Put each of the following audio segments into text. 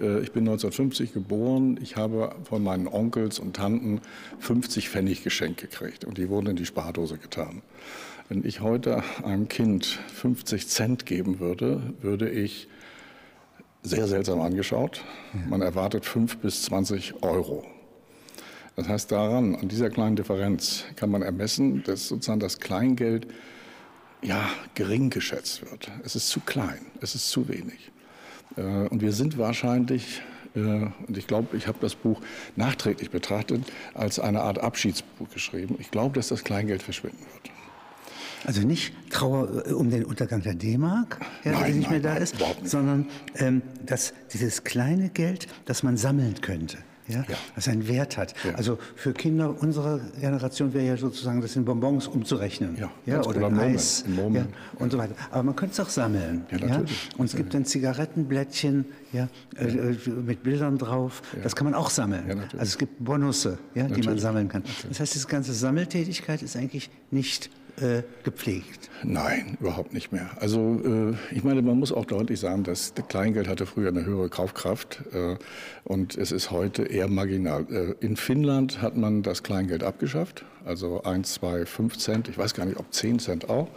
Äh, ich bin 1950 geboren. Ich habe von meinen Onkels und Tanten 50 Pfennig geschenkt gekriegt und die wurden in die Spardose getan. Wenn ich heute einem Kind 50 Cent geben würde, würde ich sehr seltsam angeschaut. Man erwartet 5 bis 20 Euro. Das heißt, daran, an dieser kleinen Differenz kann man ermessen, dass sozusagen das Kleingeld ja, gering geschätzt wird. Es ist zu klein, es ist zu wenig. Äh, und wir sind wahrscheinlich, äh, und ich glaube, ich habe das Buch nachträglich betrachtet, als eine Art Abschiedsbuch geschrieben. Ich glaube, dass das Kleingeld verschwinden wird. Also nicht Trauer äh, um den Untergang der D-Mark, ja, der nicht mehr da ist, sondern ähm, dass dieses kleine Geld, das man sammeln könnte ja, ja. was einen Wert hat. Ja. Also für Kinder unserer Generation wäre ja sozusagen das in Bonbons umzurechnen. Ja, ja oder in Eis ja, und so weiter. Aber man könnte es auch sammeln. Ja, natürlich. Und es gibt dann Zigarettenblättchen ja, äh, äh, mit Bildern drauf. Das kann man auch sammeln. also es gibt Bonusse, ja, die man sammeln kann. Das heißt, diese ganze Sammeltätigkeit ist eigentlich nicht äh, gepflegt? Nein, überhaupt nicht mehr. Also äh, ich meine, man muss auch deutlich sagen, dass das Kleingeld hatte früher eine höhere Kaufkraft äh, und es ist heute eher marginal. Äh, in Finnland hat man das Kleingeld abgeschafft, also 1, 2, 5 Cent, ich weiß gar nicht, ob 10 Cent auch.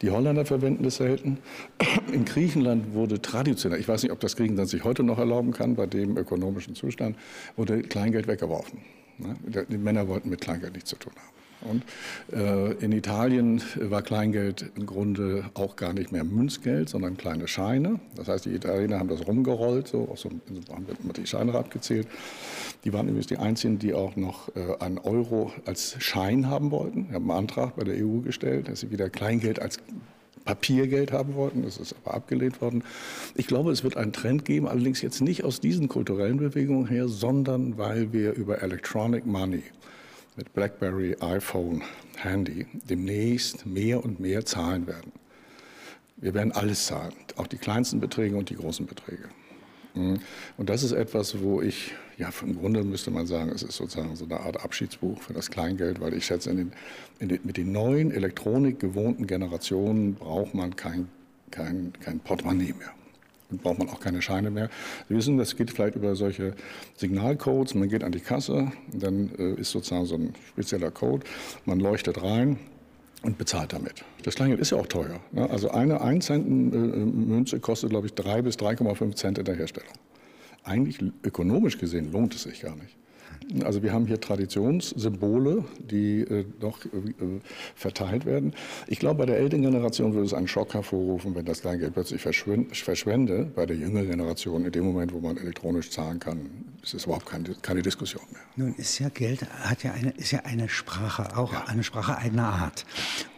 Die Holländer verwenden es selten. In Griechenland wurde traditionell, ich weiß nicht, ob das Griechenland sich heute noch erlauben kann, bei dem ökonomischen Zustand, wurde Kleingeld weggeworfen. Ne? Die Männer wollten mit Kleingeld nichts zu tun haben. Und äh, in Italien war Kleingeld im Grunde auch gar nicht mehr Münzgeld, sondern kleine Scheine. Das heißt, die Italiener haben das rumgerollt, so, so haben die Scheine abgezählt. Die waren übrigens die einzigen, die auch noch äh, einen Euro als Schein haben wollten. Wir haben einen Antrag bei der EU gestellt, dass sie wieder Kleingeld als Papiergeld haben wollten. Das ist aber abgelehnt worden. Ich glaube, es wird einen Trend geben, allerdings jetzt nicht aus diesen kulturellen Bewegungen her, sondern weil wir über Electronic Money mit BlackBerry, iPhone, Handy demnächst mehr und mehr zahlen werden. Wir werden alles zahlen, auch die kleinsten Beträge und die großen Beträge. Mhm. Und das ist etwas, wo ich, ja, im Grunde müsste man sagen, es ist sozusagen so eine Art Abschiedsbuch für das Kleingeld, weil ich schätze, in den, in den, mit den neuen Elektronik gewohnten Generationen braucht man kein, kein, kein Portemonnaie mehr braucht man auch keine Scheine mehr. Sie wissen, das geht vielleicht über solche Signalcodes. Man geht an die Kasse, dann äh, ist sozusagen so ein spezieller Code. Man leuchtet rein und bezahlt damit. Das Kleingeld ist ja auch teuer. Ne? Also eine 1 Cent äh, Münze kostet, glaube ich, 3 bis 3,5 Cent in der Herstellung. Eigentlich ökonomisch gesehen lohnt es sich gar nicht. Also wir haben hier Traditionssymbole, die äh, noch äh, verteilt werden. Ich glaube, bei der älteren Generation würde es einen Schock hervorrufen, wenn das Kleingeld plötzlich verschwende. Bei der jüngeren Generation, in dem Moment, wo man elektronisch zahlen kann, ist es überhaupt keine, keine Diskussion mehr. Nun ist ja Geld hat ja eine, ist ja eine Sprache, auch ja. eine Sprache eigener Art.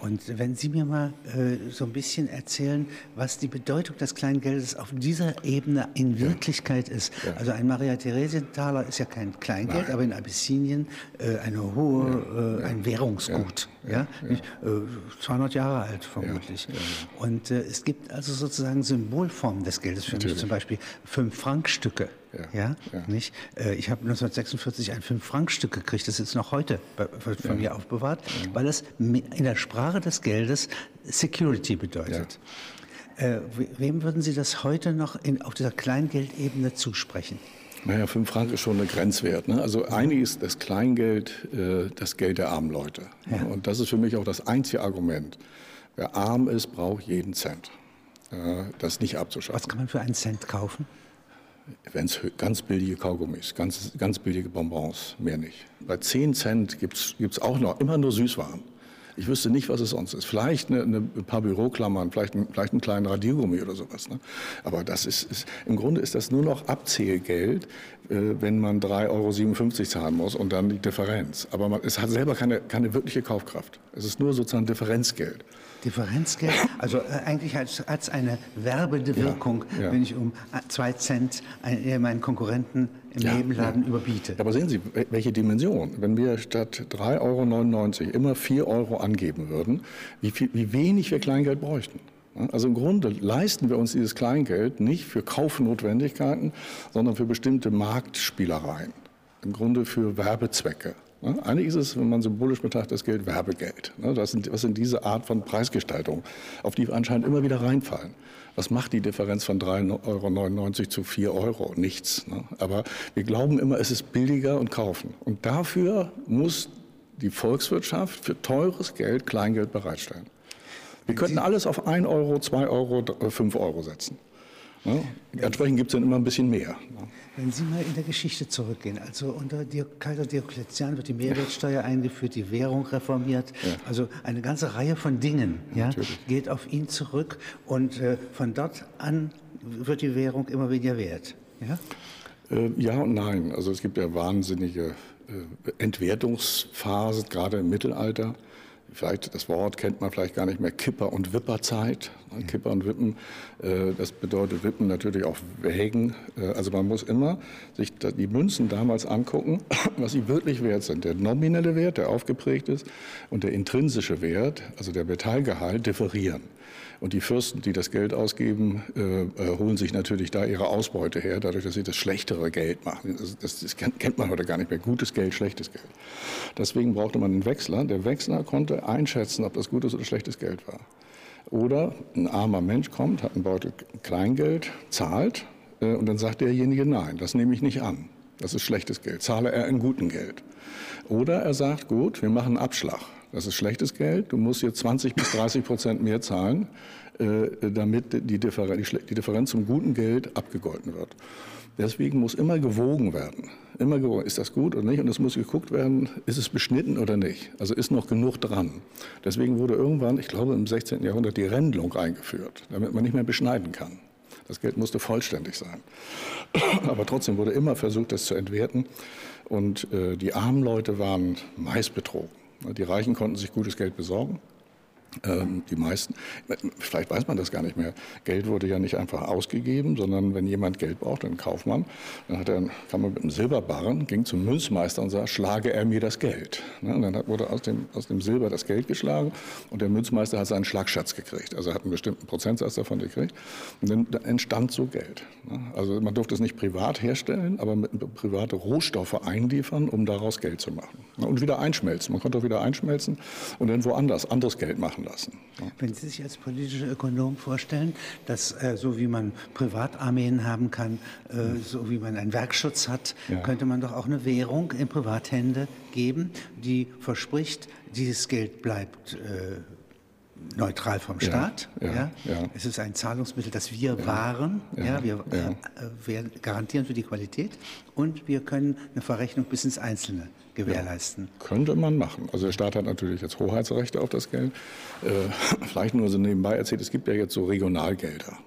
Und wenn Sie mir mal äh, so ein bisschen erzählen, was die Bedeutung des Kleingeldes auf dieser Ebene in Wirklichkeit ja. ist. Ja. Also ein Maria-Theresien-Taler ist ja kein Kleingeld, Nein. Aber in Abyssinien äh, eine hohe, äh, ein Währungsgut. Ja, ja. 200 äh, Jahre alt vermutlich. Und äh, es gibt also sozusagen Symbolformen des Geldes für Natürlich. mich, zum Beispiel fünf Frankstücke. Ja, ja, nicht? Äh, ich habe 1946 ein fünf Frankstück gekriegt, das ist noch heute von mir aufbewahrt, weil es in der Sprache des Geldes Security bedeutet. Wem würden Sie das heute noch in, auf dieser Kleingeldebene zusprechen? Naja, 5 Franken ist schon eine Grenzwert. Ne? Also eigentlich ist das Kleingeld äh, das Geld der armen Leute. Ja. Und das ist für mich auch das einzige Argument. Wer arm ist, braucht jeden Cent. Äh, das nicht abzuschaffen. Was kann man für einen Cent kaufen? Wenn es ganz billige Kaugummis, ganz, ganz billige Bonbons, mehr nicht. Bei 10 Cent gibt es auch noch immer nur Süßwaren. Ich wüsste nicht, was es sonst ist. Vielleicht eine, eine, ein paar Büroklammern, vielleicht, ein, vielleicht einen kleinen Radiergummi oder sowas. Ne? Aber das ist, ist, im Grunde ist das nur noch Abzählgeld, äh, wenn man 3,57 Euro zahlen muss und dann die Differenz. Aber man, es hat selber keine, keine wirkliche Kaufkraft. Es ist nur sozusagen Differenzgeld. Differenzgeld, also äh, eigentlich hat es eine werbende Wirkung, ja, ja. wenn ich um äh, zwei Cent einen, meinen Konkurrenten im ja, Nebenladen ja. überbiete. Aber sehen Sie, welche Dimension. Wenn wir statt 3,99 Euro immer 4 Euro angeben würden, wie, viel, wie wenig wir Kleingeld bräuchten. Also im Grunde leisten wir uns dieses Kleingeld nicht für Kaufnotwendigkeiten, sondern für bestimmte Marktspielereien. Im Grunde für Werbezwecke. Eigentlich ist es, wenn man symbolisch betrachtet, das Geld Werbegeld. Ne? Das sind, was sind diese Art von Preisgestaltung, auf die wir anscheinend immer wieder reinfallen. Was macht die Differenz von 3,99 Euro zu 4 Euro? Nichts. Ne? Aber wir glauben immer, es ist billiger und kaufen. Und dafür muss die Volkswirtschaft für teures Geld Kleingeld bereitstellen. Wir könnten alles auf 1 Euro, 2 Euro, 5 Euro setzen. Ne? Entsprechend gibt es dann immer ein bisschen mehr. Wenn Sie mal in der Geschichte zurückgehen, also unter Kaiser Diokletian wird die Mehrwertsteuer eingeführt, die Währung reformiert, ja. also eine ganze Reihe von Dingen ja, geht auf ihn zurück und äh, von dort an wird die Währung immer weniger wert. Ja, äh, ja und nein. Also es gibt ja wahnsinnige äh, Entwertungsphasen, gerade im Mittelalter vielleicht das Wort kennt man vielleicht gar nicht mehr, Kipper- und Wipperzeit. Kipper und Wippen, äh, das bedeutet Wippen natürlich auch Wägen. Äh, also man muss immer sich die Münzen damals angucken, was sie wirklich wert sind. Der nominelle Wert, der aufgeprägt ist, und der intrinsische Wert, also der Metallgehalt, differieren. Und die Fürsten, die das Geld ausgeben, äh, holen sich natürlich da ihre Ausbeute her, dadurch, dass sie das schlechtere Geld machen. Das, das, das kennt man heute gar nicht mehr. Gutes Geld, schlechtes Geld. Deswegen brauchte man einen Wechsler. Der Wechsler konnte einschätzen, ob das gutes oder schlechtes Geld war. Oder ein armer Mensch kommt, hat einen Beutel Kleingeld, zahlt äh, und dann sagt derjenige, nein, das nehme ich nicht an. Das ist schlechtes Geld. Zahle er in guten Geld. Oder er sagt, gut, wir machen einen Abschlag. Das ist schlechtes Geld. Du musst jetzt 20 bis 30 Prozent mehr zahlen, äh, damit die Differenz, die Differenz zum guten Geld abgegolten wird. Deswegen muss immer gewogen werden. Immer gewogen. Ist das gut oder nicht? Und es muss geguckt werden, ist es beschnitten oder nicht? Also ist noch genug dran. Deswegen wurde irgendwann, ich glaube im 16. Jahrhundert, die Rändelung eingeführt, damit man nicht mehr beschneiden kann. Das Geld musste vollständig sein. Aber trotzdem wurde immer versucht, das zu entwerten. Und äh, die armen Leute waren meist betrogen. Die Reichen konnten sich gutes Geld besorgen. Ähm, die meisten, vielleicht weiß man das gar nicht mehr. Geld wurde ja nicht einfach ausgegeben, sondern wenn jemand Geld braucht, ein Kaufmann, dann hat er, kam man mit einem Silberbarren, ging zum Münzmeister und sagte, schlage er mir das Geld. Ne, und dann wurde aus dem, aus dem Silber das Geld geschlagen und der Münzmeister hat seinen Schlagschatz gekriegt. Also er hat einen bestimmten Prozentsatz davon gekriegt. Und dann entstand so Geld. Ne. Also man durfte es nicht privat herstellen, aber private Rohstoffe einliefern, um daraus Geld zu machen. Ne, und wieder einschmelzen. Man konnte auch wieder einschmelzen und dann woanders anderes Geld machen lassen. Wenn Sie sich als politischer Ökonom vorstellen, dass äh, so wie man Privatarmeen haben kann, äh, so wie man einen Werkschutz hat, ja. könnte man doch auch eine Währung in Privathände geben, die verspricht, dieses Geld bleibt äh, neutral vom Staat. Ja, ja, ja, Es ist ein Zahlungsmittel, das wir wahren. Wir, äh, wir garantieren für die Qualität und wir können eine Verrechnung bis ins Einzelne gewährleisten. Ja, könnte man machen. Also der Staat hat natürlich jetzt Hoheitsrechte auf das Geld. Äh, vielleicht nur so nebenbei erzählt, es gibt ja jetzt so Regionalgelder.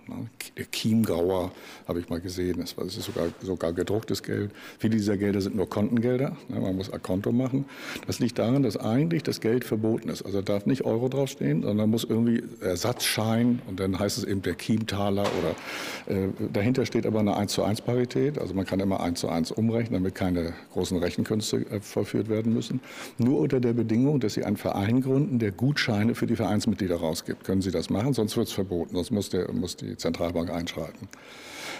Der Chiemgauer habe ich mal gesehen, das ist sogar, sogar gedrucktes Geld. Viele dieser Gelder sind nur Kontengelder, ne? man muss Akkonto machen. Das liegt daran, dass eigentlich das Geld verboten ist. Also darf nicht Euro draufstehen, sondern muss irgendwie Ersatzschein und dann heißt es eben der Chiemtaler oder äh, dahinter steht aber eine 1 zu 1 Parität. Also man kann immer 1 zu 1 umrechnen, damit keine großen Rechenkünste äh, vollführt werden müssen. Nur unter der Bedingung, dass Sie einen Verein gründen, der Gutscheine für die Vereinsmitglieder rausgibt. Können Sie das machen, sonst wird es verboten, sonst muss, der, muss die Zentralbank einschreiten.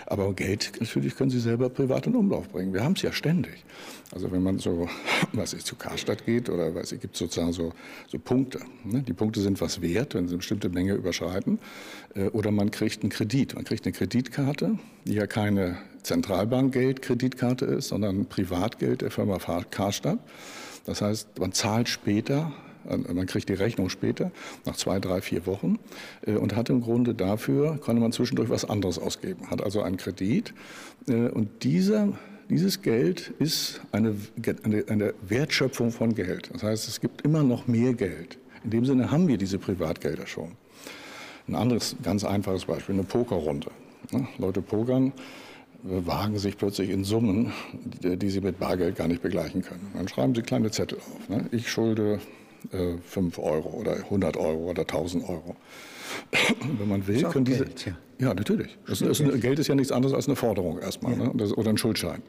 Aber Geld natürlich können Sie selber privat in Umlauf bringen. Wir haben es ja ständig. Also wenn man so, was ich zu Karstadt geht oder was es gibt sozusagen so, so Punkte. Ne? Die Punkte sind was wert, wenn sie eine bestimmte Menge überschreiten. Äh, oder man kriegt einen Kredit. Man kriegt eine Kreditkarte, die ja keine Zentralbankgeld-Kreditkarte ist, sondern Privatgeld der Firma Karstadt. Das heißt, man zahlt später man kriegt die Rechnung später, nach zwei, drei, vier Wochen, äh, und hat im Grunde dafür, konnte man zwischendurch was anderes ausgeben, hat also einen Kredit. Äh, und dieser, dieses Geld ist eine, eine, eine Wertschöpfung von Geld. Das heißt, es gibt immer noch mehr Geld. In dem Sinne haben wir diese Privatgelder schon. Ein anderes ganz einfaches Beispiel, eine Pokerrunde. Leute pokern, wagen sich plötzlich in Summen, die sie mit Bargeld gar nicht begleichen können. Dann schreiben sie kleine Zettel auf. Ne? Ich schulde äh, 5 Euro oder 100 Euro oder 1000 Euro. Wenn man will, können diese. Geld, ja. ja. natürlich. Das ist, Geld. Geld. ist ja nichts anderes als eine Forderung erstmal ja. ne? das, oder ein Schuldschein.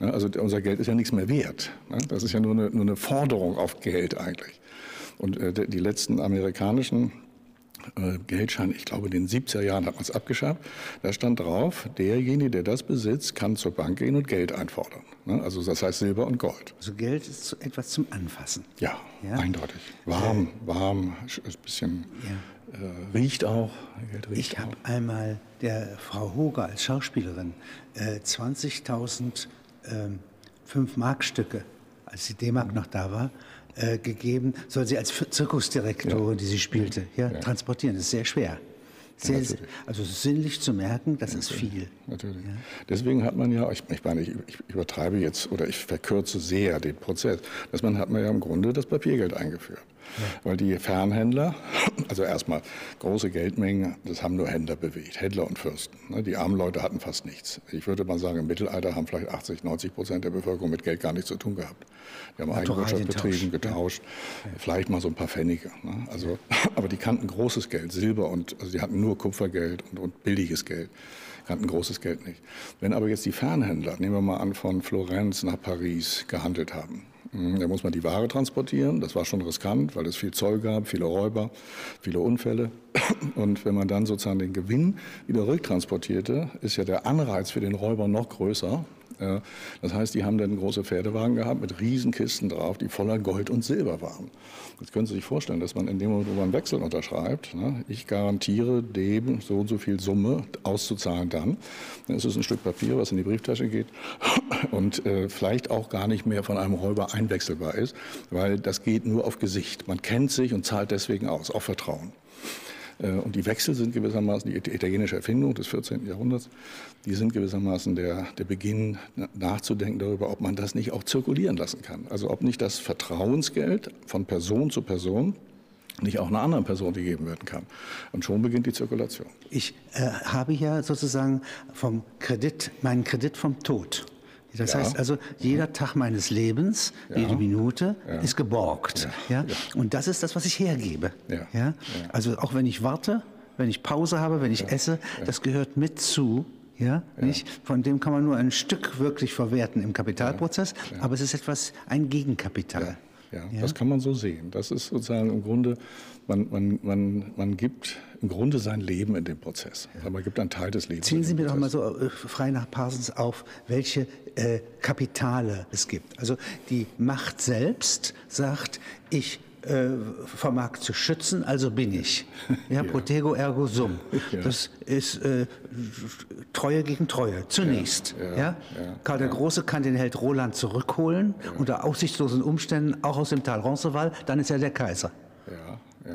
Ja. Also unser Geld ist ja nichts mehr wert. Ne? Das ist ja nur eine, nur eine Forderung auf Geld eigentlich. Und äh, die letzten amerikanischen äh, Geldschein, ich glaube, in den 70er Jahren hat man es abgeschafft. Da stand drauf, derjenige, der das besitzt, kann zur Bank gehen und Geld einfordern. Ne? Also das heißt Silber und Gold. Also Geld ist etwas zum Anfassen. Ja, ja? eindeutig. Warm, äh, warm, ein bisschen ja. äh, riecht auch. Geld riecht ich habe einmal der Frau Hoger als Schauspielerin äh, 20.000 ähm, 5-Mark-Stücke, als die D-Mark noch da war, äh, gegeben, soll sie als Zirkusdirektorin, ja. die sie spielte, ja, ja, transportieren. Das ist sehr schwer. Sehr, ja, also sinnlich zu merken, das ist viel. Natürlich. Deswegen hat man ja, ich, ich meine, ich, ich, übertreibe jetzt oder ich verkürze sehr den Prozess, dass man hat man ja im Grunde das Papiergeld eingeführt. Ja. Weil die Fernhändler, also erstmal große Geldmengen, das haben nur Händler bewegt, Händler und Fürsten. Ne? Die armen Leute hatten fast nichts. Ich würde mal sagen, im Mittelalter haben vielleicht 80, 90 Prozent der Bevölkerung mit Geld gar nichts zu tun gehabt. Die haben Eigenwirtschaft betrieben, getauscht, ja. vielleicht mal so ein paar Pfennige. Ne? Also, aber die kannten großes Geld, Silber und, also die hatten nur Kupfergeld und, und billiges Geld kannten großes Geld nicht. Wenn aber jetzt die Fernhändler, nehmen wir mal an, von Florenz nach Paris gehandelt haben, da muss man die Ware transportieren. Das war schon riskant, weil es viel Zoll gab, viele Räuber, viele Unfälle. Und wenn man dann sozusagen den Gewinn wieder rücktransportierte, ist ja der Anreiz für den Räuber noch größer, das heißt, die haben dann große Pferdewagen gehabt mit Riesenkisten drauf, die voller Gold und Silber waren. Jetzt können Sie sich vorstellen, dass man in dem Moment, wo man Wechsel unterschreibt, ne, ich garantiere dem so und so viel Summe auszuzahlen dann, dann ist es ein Stück Papier, was in die Brieftasche geht und äh, vielleicht auch gar nicht mehr von einem Räuber einwechselbar ist, weil das geht nur auf Gesicht. Man kennt sich und zahlt deswegen aus, auf Vertrauen. Äh, und die Wechsel sind gewissermaßen die italienische Erfindung des 14. Jahrhunderts. Die sind gewissermaßen der, der Beginn nachzudenken darüber, ob man das nicht auch zirkulieren lassen kann. Also ob nicht das Vertrauensgeld von Person zu Person nicht auch einer anderen Person gegeben werden kann. Und schon beginnt die Zirkulation. Ich äh, habe ja sozusagen vom Kredit, meinen Kredit vom Tod. Das ja. heißt also, jeder Tag meines Lebens, ja. jede Minute ja. ist geborgt. Ja. Und das ist das, was ich hergebe. Ja. Also auch wenn ich warte, wenn ich Pause habe, wenn ich esse, das gehört mit zu. Ja, nicht? Von dem kann man nur ein Stück wirklich verwerten im Kapitalprozess, aber es ist etwas, ein Gegenkapital. Ja, ja, das kann man so sehen. Das ist sozusagen im Grunde, man, man, man, man gibt im Grunde sein Leben in den Prozess. Ja. Man gibt einen Teil des Lebens. Ziehen Sie mir doch mal so äh, frei nach Parsons auf, welche äh, Kapitale es gibt. Also die Macht selbst sagt, ich äh, vermag zu schützen, also bin ich. Ja, ja. Protego ergo sum. Ja. Das ist äh, Treue gegen Treue, zunächst. Ja. ja. Karl der Große kann den Held Roland zurückholen, unter aussichtslosen Umständen, auch aus dem Tal Roncesvalles, dann ist er der Kaiser.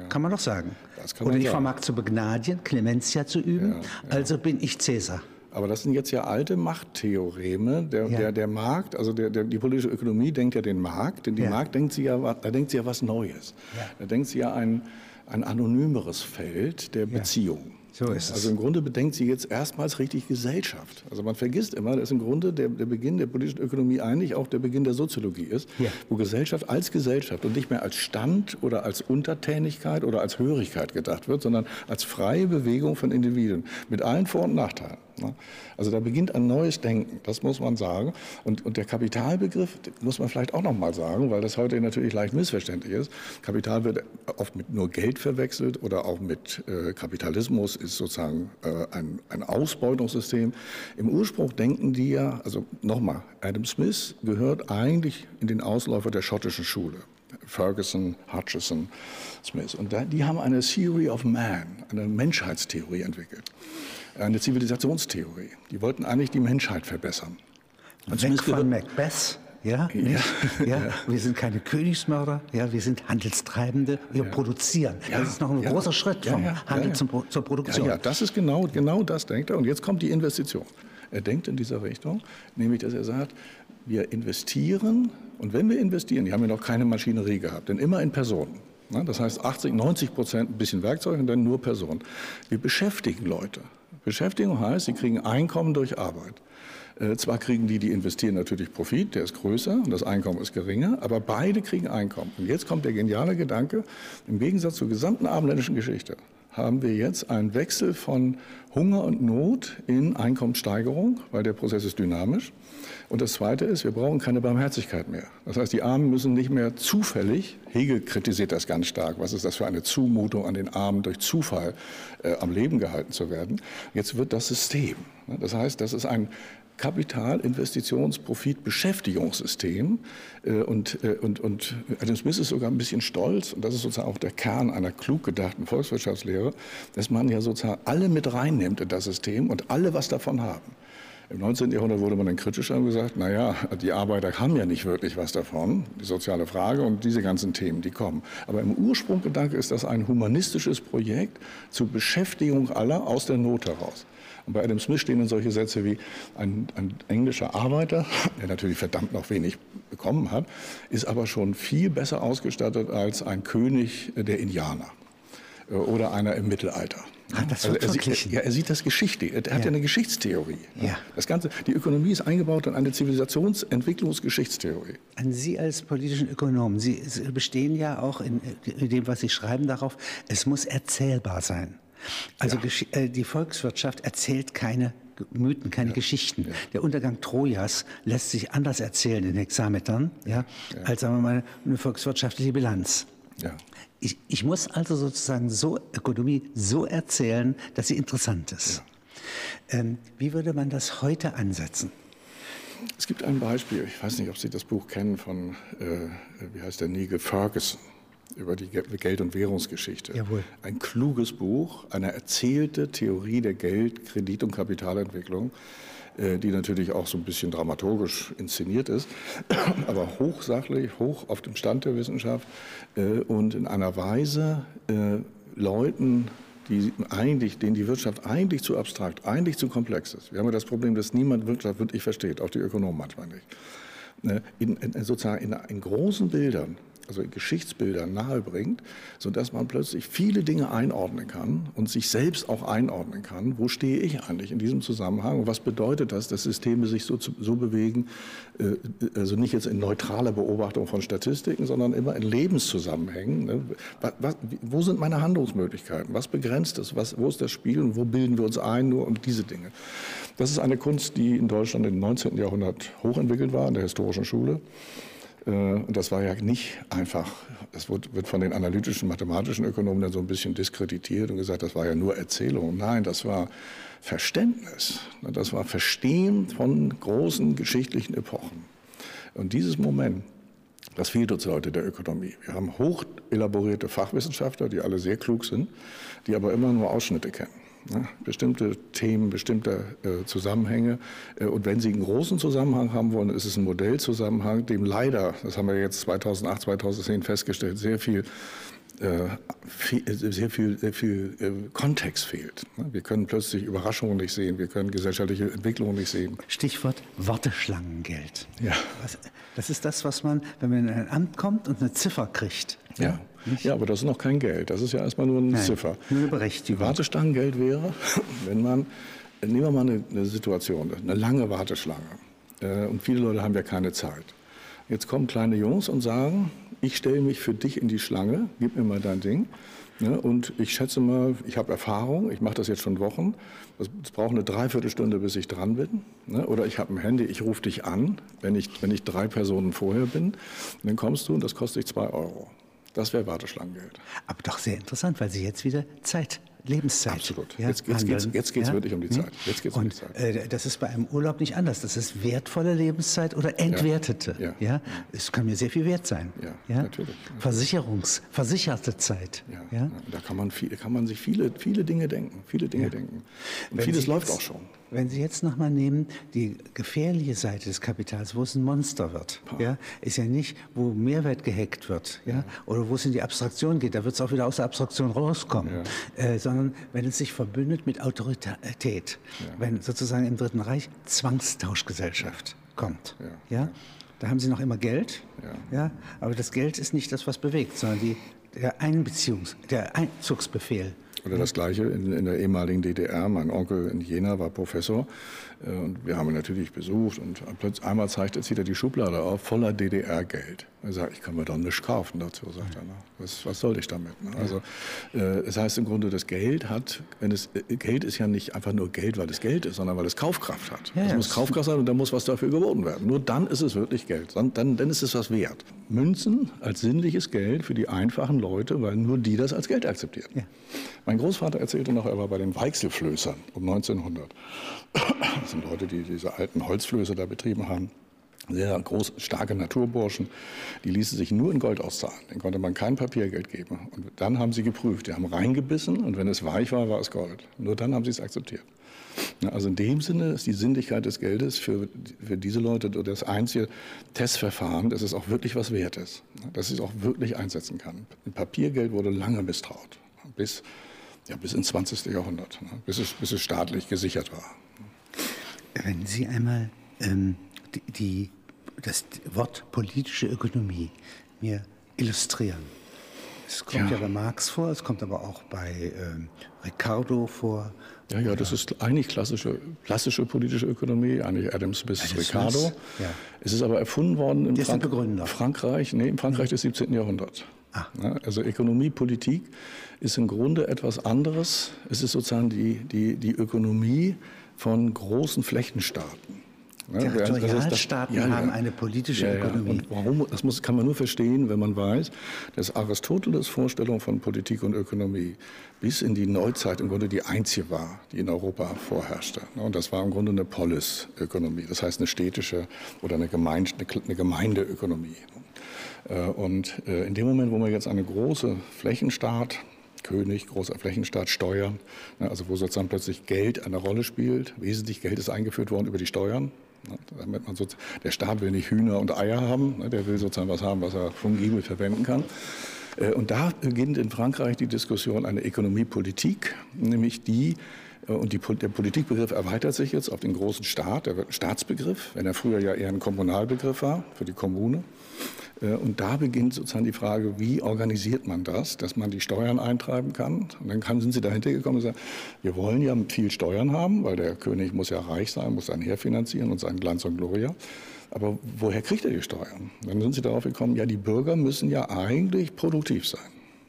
Kann man doch sagen. Oder ich sagen. vermag zu begnadigen, Clementia zu üben, also bin ich Cäsar. Aber das sind jetzt ja alte Machttheoreme. Der, ja. der, der Markt, also der, der, die politische Ökonomie denkt ja den Markt, denn die ja. Markt denkt sie ja, da denkt sie ja was Neues. Ja. Da denkt sie ja ein, ein anonymeres Feld der Beziehung. So ist es. Also im Grunde bedenkt sie jetzt erstmals richtig Gesellschaft. Also man vergisst immer, dass im Grunde der, der Beginn der politischen Ökonomie eigentlich auch der Beginn der Soziologie ist, ja. wo Gesellschaft als Gesellschaft und nicht mehr als Stand oder als Untertänigkeit oder als Hörigkeit gedacht wird, sondern als freie Bewegung von Individuen mit allen Vor- und Nachteilen. Ne? Also da beginnt ein neues Denken, das muss man sagen. Und, und der Kapitalbegriff muss man vielleicht auch noch mal sagen, weil das heute natürlich leicht missverständlich ist. Kapital wird oft mit nur Geld verwechselt oder auch mit äh, Kapitalismus ist sozusagen äh, ein, ein Ausbeutungssystem. Im Ursprung denken die ja, also nochmal, Adam Smith gehört eigentlich in den Ausläufer der schottischen Schule. Ferguson, Hutchison, Smith. Und da, die haben eine Theory of Man, eine Menschheitstheorie entwickelt eine Zivilisationstheorie. Die wollten eigentlich die Menschheit verbessern. Und Weg von Macbeth. Ja, ja, ja, wir sind keine Königsmörder, ja, wir sind Handelstreibende, wir ja. produzieren. Ja, das ist noch ein großer Schritt vom Handel zum, zur Produktion. Ja, das ist genau, genau das denkt er. Und jetzt kommt die Investition. Er denkt in dieser Richtung, nämlich dass er sagt, wir investieren und wenn wir investieren, die haben ja noch keine Maschinerie gehabt, denn immer in Personen. Ne, das heißt 80, 90 Prozent ein bisschen Werkzeug und dann nur Personen. Wir beschäftigen Leute. Beschäftigung heißt, sie kriegen Einkommen durch Arbeit. Äh, zwar kriegen die, die investieren, natürlich Profit, der ist größer und das Einkommen ist geringer, aber beide kriegen Einkommen. Und jetzt kommt der geniale Gedanke, im Gegensatz zur gesamten abendländischen Geschichte haben wir jetzt einen Wechsel von Hunger und Not in Einkommenssteigerung, weil der Prozess ist dynamisch. Und das Zweite ist, wir brauchen keine Barmherzigkeit mehr. Das heißt, die Armen müssen nicht mehr zufällig, Hegel kritisiert das ganz stark, was ist das für eine Zumutung an den Armen durch Zufall äh, am Leben gehalten zu werden. Jetzt wird das System. Das heißt, das ist ein Kapital, Investitions-, Profit-, Beschäftigungssystem. Äh, und, äh, und, und Adam Smith ist sogar ein bisschen stolz, und das ist sozusagen auch der Kern einer klug gedachten Volkswirtschaftslehre, dass man ja sozusagen alle mit reinnimmt in das System und alle was davon haben. Im 19. Jahrhundert wurde man dann kritischer und gesagt, naja, die Arbeiter haben ja nicht wirklich was davon, die soziale Frage und diese ganzen Themen, die kommen. Aber im Ursprunggedanke ist das ein humanistisches Projekt zur Beschäftigung aller aus der Not heraus. Und bei Adam Smith stehen dann solche Sätze wie ein, ein, englischer Arbeiter, der natürlich verdammt noch wenig bekommen hat, ist aber schon viel besser ausgestattet als ein König der Indianer äh, oder einer im Mittelalter. Ach, das also er, sieht, ja, er sieht das Geschichte. Er hat ja, ja eine Geschichtstheorie. Ja. Das Ganze, die Ökonomie ist eingebaut in eine Zivilisationsentwicklungsgeschichtstheorie. An Sie als politischen Ökonom, Sie bestehen ja auch in, in dem, was Sie schreiben, darauf, es muss erzählbar sein. Also ja. Äh, die Volkswirtschaft erzählt keine Mythen, keine ja. Geschichten. Ja. Der Untergang Trojas lässt sich anders erzählen in Hexametern, ja, als sagen wir mal eine volkswirtschaftliche Bilanz. Ich, ich, muss also sozusagen so Ökonomie so erzählen, dass sie interessant ist. Ähm, wie würde man das heute ansetzen? Es gibt ein Beispiel, ich weiß nicht, ob Sie das Buch kennen von, äh, wie heißt der, Nigel Ferguson über die Geld- und Währungsgeschichte. Jawohl. Ein kluges Buch, eine erzählte Theorie der Geld-, Kredit- und Kapitalentwicklung, die natürlich auch so ein bisschen dramaturgisch inszeniert ist, aber hochsachlich, hoch auf dem Stand der Wissenschaft äh, und in einer Weise äh, Leuten, die eigentlich, denen die Wirtschaft eigentlich zu abstrakt, eigentlich zu komplex ist. Wir haben ja das Problem, dass niemand Wirtschaft wirklich versteht, auch die Ökonomen manchmal nicht. In, in, sozusagen in, in großen Bildern also Geschichtsbilder nahebringt, sodass man plötzlich viele Dinge einordnen kann und sich selbst auch einordnen kann. Wo stehe ich eigentlich in diesem Zusammenhang und was bedeutet das, dass Systeme sich so, so bewegen, äh, also nicht jetzt in neutraler Beobachtung von Statistiken, sondern immer in Lebenszusammenhängen. Ne? Was, wo sind meine Handlungsmöglichkeiten? Was begrenzt es? Was, wo ist das Spiel und wo bilden wir uns ein? Nur um diese Dinge. Das ist eine Kunst, die in Deutschland im 19. Jahrhundert hochentwickelt war, in der historischen Schule. Äh, und das war ja nicht einfach, das wird von den analytischen, mathematischen Ökonomen dann so ein bisschen diskreditiert und gesagt, das war ja nur Erzählung. Nein, das war Verständnis. Das war Verstehen von großen geschichtlichen Epochen. Und dieses Moment, das fehlt uns heute der Ökonomie. Wir haben hoch elaborierte Fachwissenschaftler, die alle sehr klug sind, die aber immer nur Ausschnitte kennen. Ne? Bestimmte Themen, bestimmte äh, Zusammenhänge. Äh, und wenn Sie einen großen Zusammenhang haben wollen, ist es ein Modellzusammenhang, dem leider, das haben wir jetzt 2008, 2010 festgestellt, sehr viel äh, sehr viel, sehr viel äh, Kontext fehlt. Wir können plötzlich Überraschungen nicht sehen, wir können gesellschaftliche Entwicklungen nicht sehen. Stichwort Warteschlangengeld. Ja. das ist das, was man, wenn man in ein Amt kommt und eine Ziffer kriegt. Ja. Ja, aber das ist noch kein Geld. Das ist ja erstmal nur eine Nein, Ziffer. Nur eine Berechtigung. Warteschlangengeld wäre, wenn man, nehmen wir mal eine, eine Situation, eine lange Warteschlange. Äh, und viele Leute haben ja keine Zeit. Jetzt kommen kleine Jungs und sagen, ich stelle mich für dich in die Schlange, gib mir mal dein Ding. Ne, und ich schätze mal, ich habe Erfahrung, ich mache das jetzt schon Wochen. Es braucht eine Dreiviertelstunde, bis ich dran bin. Ne, oder ich habe ein Handy, ich rufe dich an, wenn ich, wenn ich drei Personen vorher bin. Dann kommst du und das kostet dich zwei Euro. Das wäre Warteschlangengeld. Aber doch sehr interessant, weil Sie jetzt wieder Zeit Lebenszeit. Absolut. Ja, jetzt, jetzt geht es jetzt geht's ja? wirklich um die Zeit. Jetzt geht's und, um die Zeit. Äh, das ist bei einem Urlaub nicht anders. Das ist wertvolle Lebenszeit oder entwertete. Ja. ja. Es kann mir sehr viel wert sein. Ja, natürlich. Versicherungs, versicherte Zeit. Ja. ja. Da kann man, viel, kann man sich viele, viele Dinge denken. Viele Dinge denken. Und Wenn vieles Sie läuft auch schon. Wenn Sie jetzt nochmal nehmen, die gefährliche Seite des Kapitals, wo es ein Monster wird, ja, ist ja nicht, wo Mehrwert gehackt wird, ja, oder wo es in die Abstraktion geht, da wird es auch wieder aus der Abstraktion rauskommen, äh, sondern wenn es sich verbündet mit Autorität, ja. wenn sozusagen im Dritten Reich Zwangstauschgesellschaft kommt. Ja. ja. Da haben sie noch immer Geld, ja. ja, aber das Geld ist nicht das, was bewegt, sondern die, der Einbeziehungs-, der Einzugsbefehl. Oder das Gleiche in, in, der ehemaligen DDR. Mein Onkel in Jena war Professor. Äh, und wir haben ihn natürlich besucht und plötzlich einmal zeigt er, zieht er die Schublade auf, voller DDR-Geld. Er sagt, ich kann mir doch nichts kaufen dazu, sagt er. Ne? Was, was soll ich damit? Ne? Also, äh, das heißt im Grunde, das Geld hat, wenn es, äh, Geld ist ja nicht einfach nur Geld, weil es Geld ist, sondern weil es Kaufkraft hat. Ja, es muss Kaufkraft sein und da muss was dafür geboten werden. Nur dann ist es wirklich Geld. Dann, dann, dann ist es was wert. Münzen als sinnliches Geld für die einfachen Leute, weil nur die das als Geld akzeptieren. Ja. Mein Großvater erzählte noch, er war bei den Weichselflößern um 1900. Das sind Leute, die diese alten Holzflöße da betrieben haben. Sehr groß, starke Naturburschen, die ließen sich nur in Gold auszahlen. Den konnte man kein Papiergeld geben. Und dann haben sie geprüft. Die haben reingebissen und wenn es weich war, war es Gold. Nur dann haben sie es akzeptiert. Also in dem Sinne ist die Sinnlichkeit des Geldes für, für diese Leute das einzige Testverfahren, dass es auch wirklich was wert ist. Dass es auch wirklich einsetzen kann. Papiergeld wurde lange misstraut. Bis, ja, bis ins 20. Jahrhundert. Bis es, bis es staatlich gesichert war. Wenn Sie einmal ähm, die, die, das Wort politische Ökonomie mir illustrieren. Es kommt ja. ja bei Marx vor, es kommt aber auch bei ähm, Ricardo vor. Ja, ja, das ist eigentlich klassische, klassische politische Ökonomie, eigentlich Adam Smith, Adam Ricardo. Smith, ja. Es ist aber erfunden worden im Frank Frankreich, nee, im Frankreich des 17. Jahrhunderts. Ah. Ja, also Ökonomie, Politik ist im Grunde etwas anderes. Es ist sozusagen die, die, die Ökonomie von großen Flächenstaaten. Territorialstaaten ja, ja, haben eine politische Ökonomie. Und warum, das muss, kann man nur verstehen, wenn man weiß, dass Aristoteles Vorstellung von Politik und Ökonomie bis in die Neuzeit im Grunde die einzige war, die in Europa vorherrschte. Und das war im Grunde eine Polisökonomie, das heißt eine städtische oder eine, Gemeinde, eine Gemeindeökonomie. Äh, und äh, in dem Moment, wo man jetzt eine große Flächenstaat König, großer Flächenstaat, Steuern, ne, also wo sozusagen plötzlich Geld eine Rolle spielt. Wesentlich Geld ist eingeführt worden über die Steuern. Ne, damit man so, der Staat will nicht Hühner und Eier haben, ne, der will sozusagen was haben, was er fungibel verwenden kann. Äh, und da beginnt in Frankreich die Diskussion eine Ökonomie-Politik, nämlich die, äh, und die, der Politikbegriff erweitert sich jetzt auf den großen Staat, er wird ein Staatsbegriff, wenn er früher ja eher ein Kommunalbegriff war für die Kommune. Äh, und da beginnt sozusagen die Frage, wie organisiert man das, dass man die Steuern eintreiben kann. Und dann sind sie dahinter gekommen und sagen, wir wollen ja viel Steuern haben, weil der König muss ja reich sein, muss sein Heer finanzieren und seinen Glanz und Gloria. Aber woher kriegt er die Steuern? Dann sind sie darauf gekommen, ja, die Bürger müssen ja eigentlich produktiv sein.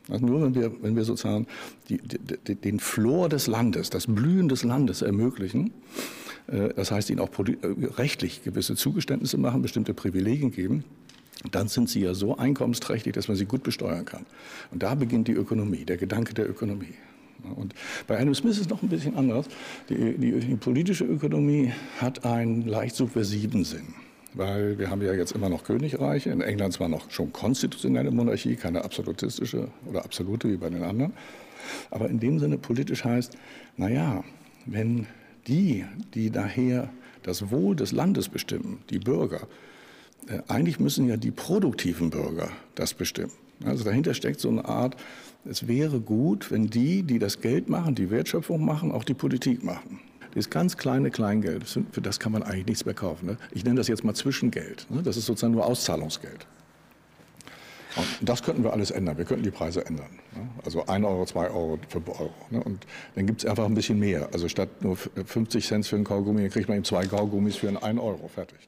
Also nur wenn wir, wenn wir sozusagen die, die, den Flor des Landes, das Blühen des Landes ermöglichen, äh, das heißt ihnen auch äh, rechtlich gewisse Zugeständnisse machen, bestimmte Privilegien geben, dann sind sie ja so einkommensträchtig, dass man sie gut besteuern kann. Und da beginnt die Ökonomie, der Gedanke der Ökonomie. Und bei Adam Smith ist es noch ein bisschen anders. Die, die, die politische Ökonomie hat einen leicht subversiven Sinn. Weil wir haben ja jetzt immer noch Königreiche, in England zwar noch schon konstitutionelle Monarchie, keine absolutistische oder absolute wie bei den anderen. Aber in dem Sinne politisch heißt, naja, wenn die, die daher das Wohl des Landes bestimmen, die Bürger, eigentlich müssen ja die produktiven Bürger das bestimmen. Also dahinter steckt so eine Art, es wäre gut, wenn die, die das Geld machen, die Wertschöpfung machen, auch die Politik machen. Das ganz kleine Kleingeld, für das kann man eigentlich nichts mehr kaufen. Ne? Ich nenne das jetzt mal Zwischengeld. Ne? Das ist sozusagen nur Auszahlungsgeld. Und das könnten wir alles ändern. Wir könnten die Preise ändern. Ne? Also 1 Euro, 2 Euro, 5 Euro. Und dann gibt es einfach ein bisschen mehr. Also statt nur 50 Cent für einen Kaugummi, dann kriegt man eben zwei Kaugummis für einen 1 Euro. Fertig.